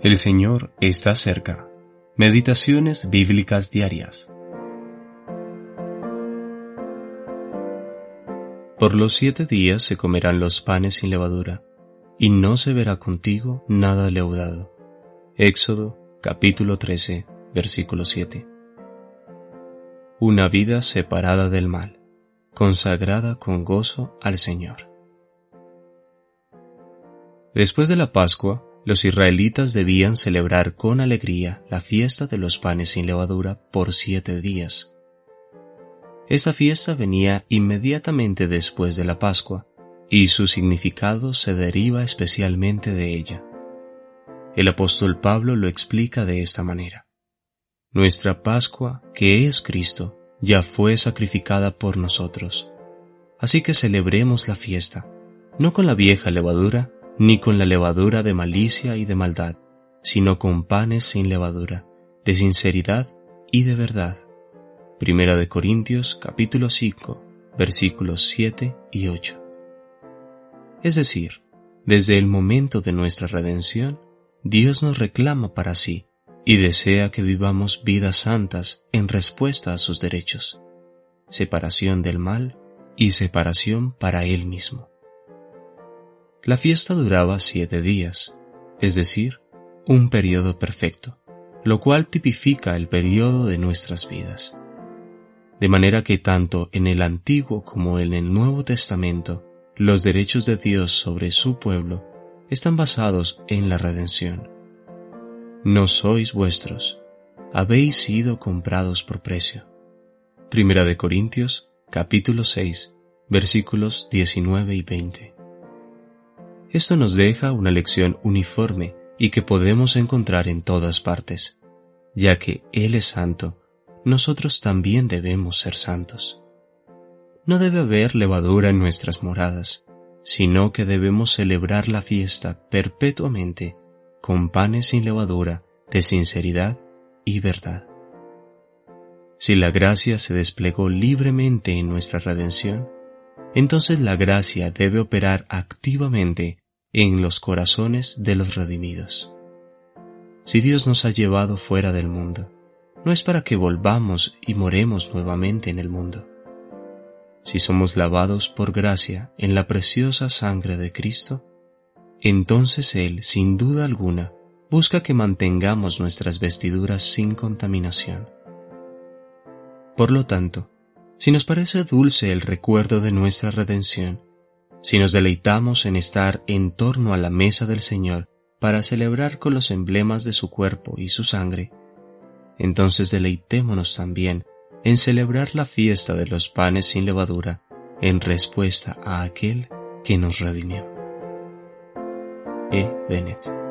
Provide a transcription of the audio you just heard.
El Señor está cerca. Meditaciones bíblicas diarias. Por los siete días se comerán los panes sin levadura, y no se verá contigo nada leudado. Éxodo capítulo 13, versículo 7. Una vida separada del mal, consagrada con gozo al Señor. Después de la Pascua, los israelitas debían celebrar con alegría la fiesta de los panes sin levadura por siete días. Esta fiesta venía inmediatamente después de la Pascua, y su significado se deriva especialmente de ella. El apóstol Pablo lo explica de esta manera. Nuestra Pascua, que es Cristo, ya fue sacrificada por nosotros. Así que celebremos la fiesta, no con la vieja levadura, ni con la levadura de malicia y de maldad, sino con panes sin levadura, de sinceridad y de verdad. Primera de Corintios capítulo 5 versículos 7 y 8. Es decir, desde el momento de nuestra redención, Dios nos reclama para sí y desea que vivamos vidas santas en respuesta a sus derechos, separación del mal y separación para Él mismo. La fiesta duraba siete días, es decir, un periodo perfecto, lo cual tipifica el periodo de nuestras vidas. De manera que tanto en el Antiguo como en el Nuevo Testamento, los derechos de Dios sobre su pueblo están basados en la redención. No sois vuestros, habéis sido comprados por precio. Primera de Corintios, capítulo 6, versículos 19 y 20. Esto nos deja una lección uniforme y que podemos encontrar en todas partes. Ya que Él es santo, nosotros también debemos ser santos. No debe haber levadura en nuestras moradas, sino que debemos celebrar la fiesta perpetuamente con panes sin levadura de sinceridad y verdad. Si la gracia se desplegó libremente en nuestra redención, entonces la gracia debe operar activamente en los corazones de los redimidos. Si Dios nos ha llevado fuera del mundo, no es para que volvamos y moremos nuevamente en el mundo. Si somos lavados por gracia en la preciosa sangre de Cristo, entonces Él, sin duda alguna, busca que mantengamos nuestras vestiduras sin contaminación. Por lo tanto, si nos parece dulce el recuerdo de nuestra redención, si nos deleitamos en estar en torno a la mesa del Señor para celebrar con los emblemas de su cuerpo y su sangre, entonces deleitémonos también en celebrar la fiesta de los panes sin levadura en respuesta a aquel que nos redimió. E. Bennett